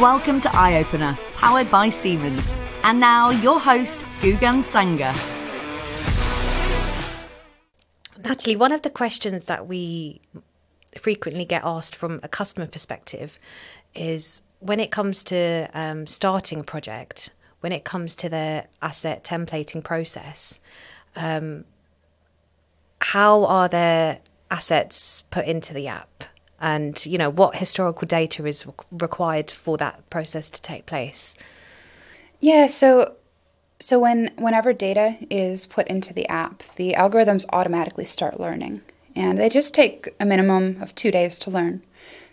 Welcome to EyeOpener, powered by Siemens. And now, your host, Gugan Sanger. Natalie, one of the questions that we frequently get asked from a customer perspective is when it comes to um, starting a project, when it comes to the asset templating process, um, how are their assets put into the app? And you know what historical data is required for that process to take place? Yeah, so so when whenever data is put into the app, the algorithms automatically start learning, and they just take a minimum of two days to learn.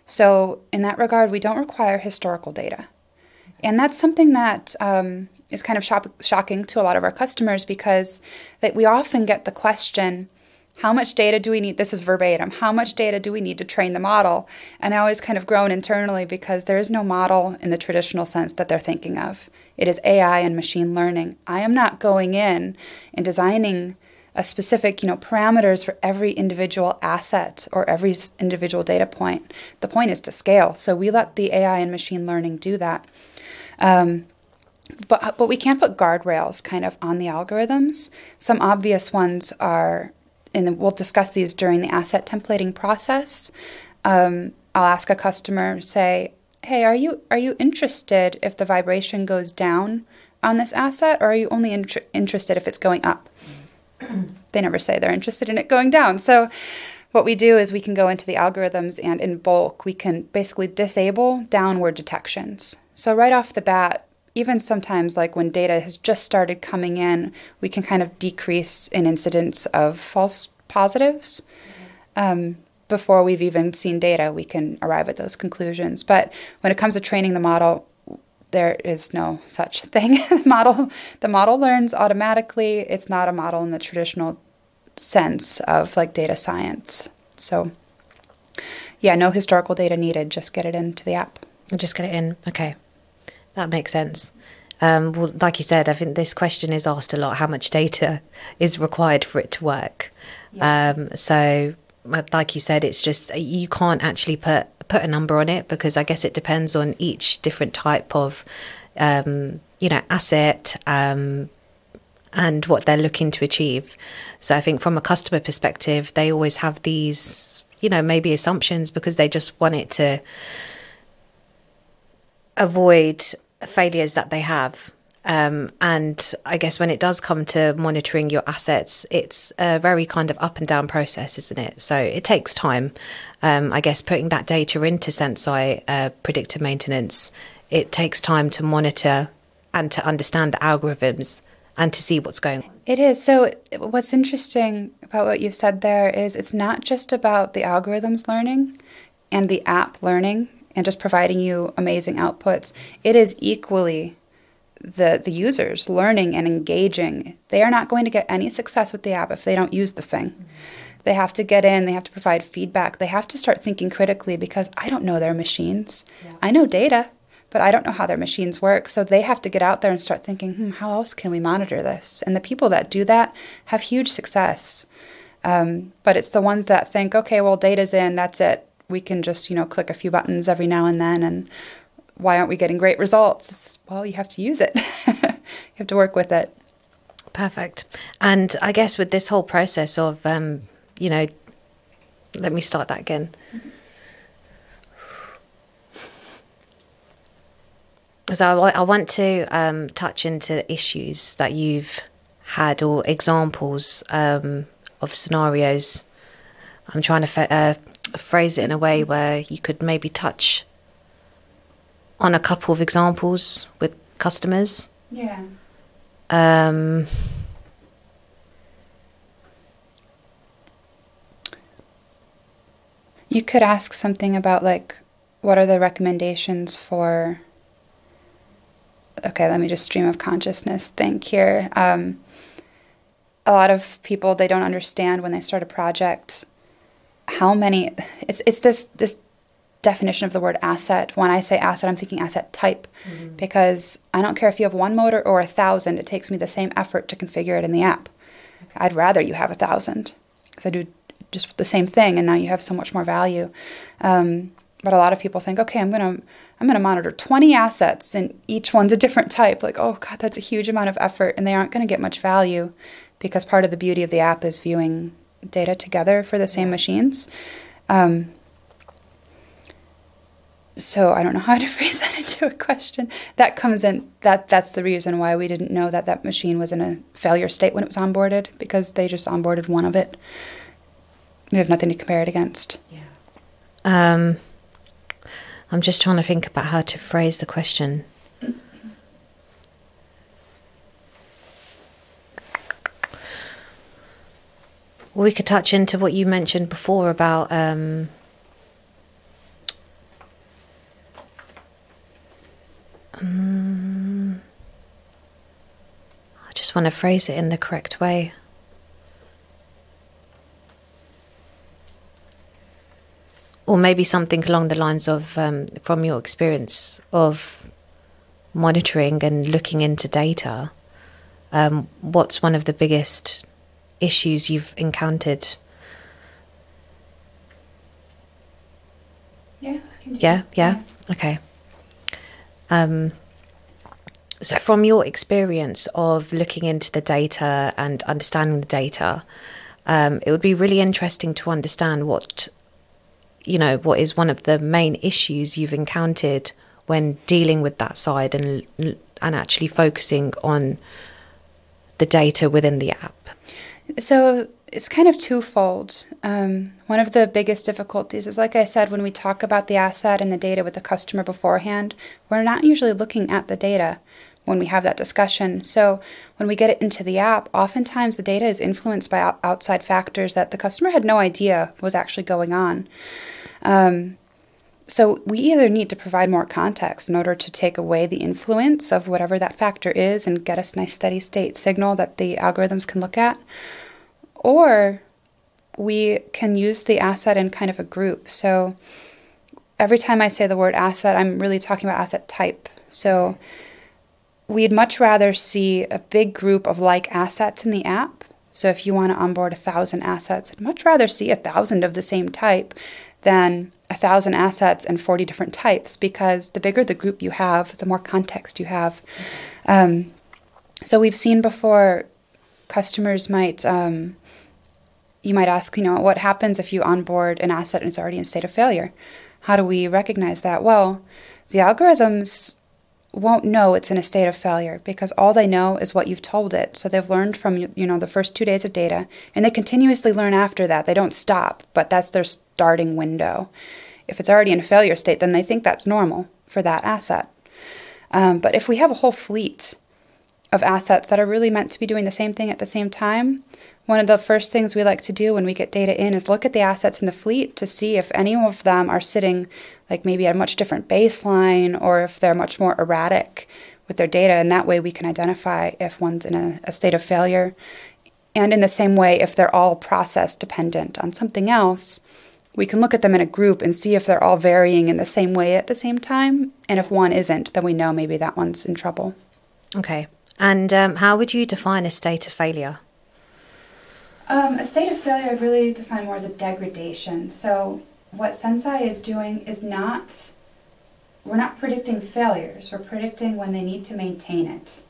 So in that regard, we don't require historical data, and that's something that um, is kind of shock- shocking to a lot of our customers because that we often get the question how much data do we need? This is verbatim. How much data do we need to train the model? And I always kind of groan internally because there is no model in the traditional sense that they're thinking of. It is AI and machine learning. I am not going in and designing a specific, you know, parameters for every individual asset or every individual data point. The point is to scale. So we let the AI and machine learning do that. Um, but but we can't put guardrails kind of on the algorithms. Some obvious ones are and we'll discuss these during the asset templating process. Um, I'll ask a customer, say, "Hey, are you are you interested if the vibration goes down on this asset, or are you only in- interested if it's going up?" they never say they're interested in it going down. So, what we do is we can go into the algorithms and in bulk we can basically disable downward detections. So right off the bat, even sometimes like when data has just started coming in, we can kind of decrease an incidence of false positives. Um, before we've even seen data, we can arrive at those conclusions. But when it comes to training the model, there is no such thing. the model the model learns automatically. It's not a model in the traditional sense of like data science. So yeah, no historical data needed. Just get it into the app. Just get it in. Okay. That makes sense. Um, well, like you said, I think this question is asked a lot: how much data is required for it to work? Yeah. Um, so, like you said, it's just you can't actually put put a number on it because I guess it depends on each different type of, um, you know, asset um, and what they're looking to achieve. So, I think from a customer perspective, they always have these, you know, maybe assumptions because they just want it to avoid failures that they have. Um, and I guess when it does come to monitoring your assets, it's a very kind of up and down process, isn't it? So it takes time. Um, I guess putting that data into Senseye uh, predictive maintenance, it takes time to monitor and to understand the algorithms and to see what's going on. It is. So, what's interesting about what you've said there is it's not just about the algorithms learning and the app learning and just providing you amazing outputs, it is equally the the users learning and engaging. They are not going to get any success with the app if they don't use the thing. Mm-hmm. They have to get in, they have to provide feedback. They have to start thinking critically because I don't know their machines. Yeah. I know data, but I don't know how their machines work. So they have to get out there and start thinking, hmm, how else can we monitor this? And the people that do that have huge success. Um, but it's the ones that think, okay, well, data's in, that's it we can just, you know, click a few buttons every now and then and why aren't we getting great results? Well, you have to use it. you have to work with it. Perfect. And I guess with this whole process of, um, you know, let me start that again. So I, I want to um, touch into issues that you've had or examples um, of scenarios. I'm trying to uh, phrase it in a way where you could maybe touch on a couple of examples with customers. Yeah. Um, you could ask something about like what are the recommendations for okay let me just stream of consciousness think here um, a lot of people they don't understand when they start a project how many it's it's this this definition of the word asset. When I say asset, I'm thinking asset type mm-hmm. because I don't care if you have one motor or a thousand, it takes me the same effort to configure it in the app. Okay. I'd rather you have a thousand because I do just the same thing and now you have so much more value. Um, but a lot of people think, okay, I'm gonna I'm gonna monitor 20 assets and each one's a different type. Like, oh god, that's a huge amount of effort, and they aren't gonna get much value because part of the beauty of the app is viewing data together for the same machines. Um, so I don't know how to phrase that into a question. That comes in that that's the reason why we didn't know that that machine was in a failure state when it was onboarded because they just onboarded one of it. We have nothing to compare it against. Yeah. Um, I'm just trying to think about how to phrase the question. We could touch into what you mentioned before about um, um, I just want to phrase it in the correct way. Or maybe something along the lines of, um, from your experience of monitoring and looking into data, um, what's one of the biggest issues you've encountered? Yeah. Yeah, yeah, okay. Um, so, from your experience of looking into the data and understanding the data, um, it would be really interesting to understand what, you know, what is one of the main issues you've encountered when dealing with that side and and actually focusing on the data within the app. So it's kind of twofold. Um, one of the biggest difficulties is, like I said, when we talk about the asset and the data with the customer beforehand, we're not usually looking at the data when we have that discussion. So when we get it into the app, oftentimes the data is influenced by outside factors that the customer had no idea was actually going on. Um, so we either need to provide more context in order to take away the influence of whatever that factor is and get us nice steady state signal that the algorithms can look at, or we can use the asset in kind of a group. So every time I say the word asset, I'm really talking about asset type. So we'd much rather see a big group of like assets in the app. So if you want to onboard a thousand assets, I'd much rather see a thousand of the same type than a thousand assets and 40 different types because the bigger the group you have, the more context you have. Um, so we've seen before customers might um, you might ask, you know, what happens if you onboard an asset and it's already in state of failure? How do we recognize that? Well, the algorithms won't know it's in a state of failure because all they know is what you've told it. So they've learned from you know the first 2 days of data and they continuously learn after that. They don't stop, but that's their starting window. If it's already in a failure state, then they think that's normal for that asset. Um, but if we have a whole fleet of assets that are really meant to be doing the same thing at the same time, one of the first things we like to do when we get data in is look at the assets in the fleet to see if any of them are sitting like maybe at a much different baseline or if they're much more erratic with their data. And that way we can identify if one's in a, a state of failure. And in the same way, if they're all process dependent on something else, we can look at them in a group and see if they're all varying in the same way at the same time. And if one isn't, then we know maybe that one's in trouble. Okay. And um, how would you define a state of failure? Um, a state of failure I really define more as a degradation. So what Senseye is doing is not, we're not predicting failures, we're predicting when they need to maintain it,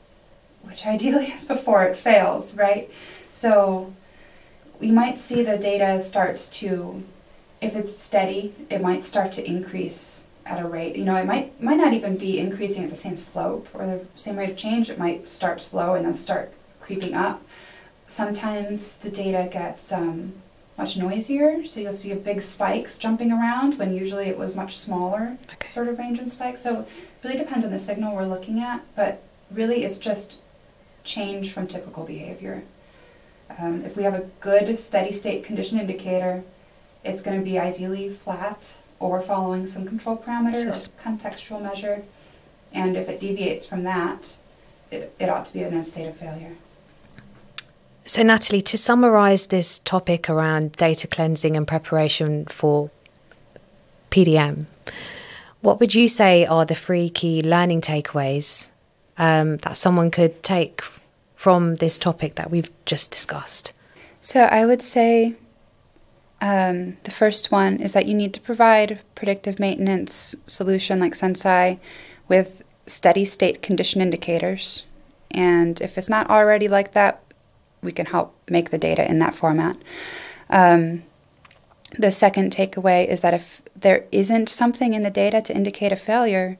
which ideally is before it fails, right? So we might see the data starts to, if it's steady, it might start to increase at a rate. You know, it might might not even be increasing at the same slope or the same rate of change. It might start slow and then start creeping up sometimes the data gets um, much noisier, so you'll see a big spikes jumping around when usually it was much smaller okay. sort of range and spike. So it really depends on the signal we're looking at, but really it's just change from typical behavior. Um, if we have a good steady state condition indicator, it's going to be ideally flat or following some control parameter or contextual measure. And if it deviates from that, it, it ought to be in a state of failure. So, Natalie, to summarize this topic around data cleansing and preparation for PDM, what would you say are the three key learning takeaways um, that someone could take from this topic that we've just discussed? So, I would say Um, the first one is that you need to provide predictive maintenance solution like Senseye with steady state condition indicators. And if it's not already like that, we can help make the data in that format. Um, the second takeaway is that if there isn't something in the data to indicate a failure,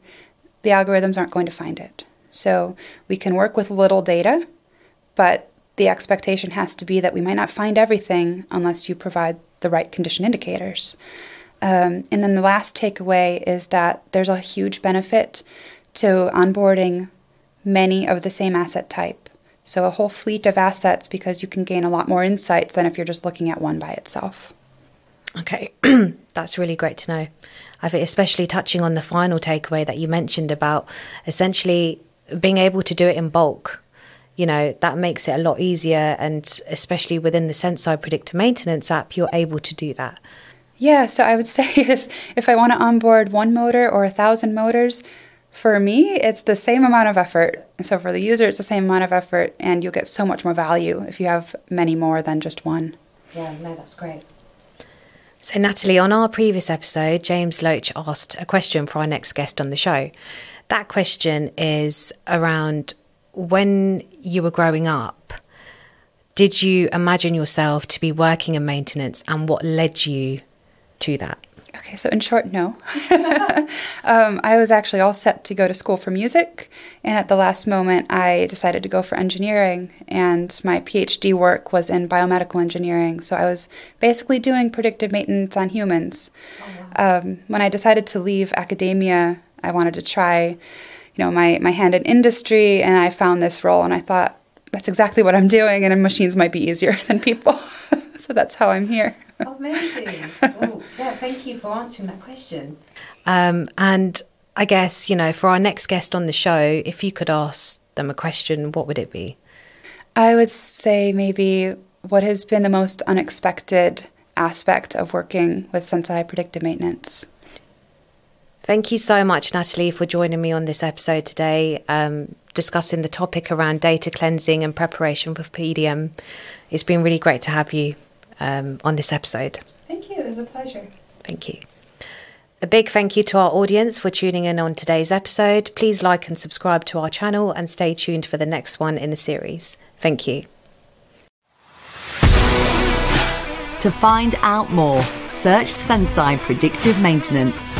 the algorithms aren't going to find it. So we can work with little data, but the expectation has to be that we might not find everything unless you provide the right condition indicators. Um, and then the last takeaway is that there's a huge benefit to onboarding many of the same asset type. So a whole fleet of assets because you can gain a lot more insights than if you're just looking at one by itself. Okay, that's really great to know. I think, especially touching on the final takeaway that you mentioned about essentially being able to do it in bulk. You know, that makes it a lot easier. And especially within the Senseye Predictive Maintenance app, you're able to do that. Yeah, so I would say if, if I want to onboard one motor or a thousand motors, for me, it's the same amount of effort. So for the user, it's the same amount of effort, and you'll get so much more value if you have many more than just one. Yeah, no, that's great. So, Natalie, on our previous episode, James Loach asked a question for our next guest on the show. That question is around when you were growing up, did you imagine yourself to be working in maintenance and what led you to that? Okay, so in short, no. um, I was actually all set to go to school for music, and at the last moment, I decided to go for engineering. And my PhD work was in biomedical engineering, so I was basically doing predictive maintenance on humans. Oh, wow. um, when I decided to leave academia, I wanted to try, you know, my my hand in industry, and I found this role, and I thought that's exactly what I'm doing, and machines might be easier than people. so that's how I'm here. Amazing. well, yeah, thank you for answering that question. Um, and I guess, you know, for our next guest on the show, if you could ask them a question, what would it be? I would say maybe what has been the most unexpected aspect of working with Senseye predictive maintenance? Thank you so much, Natalie, for joining me on this episode today, um, discussing the topic around data cleansing and preparation for PDM. It's been really great to have you um, on this episode. Thank you. It was a pleasure. Thank you. A big thank you to our audience for tuning in on today's episode. Please like and subscribe to our channel and stay tuned for the next one in the series. Thank you. To find out more, search Senseye Predictive Maintenance.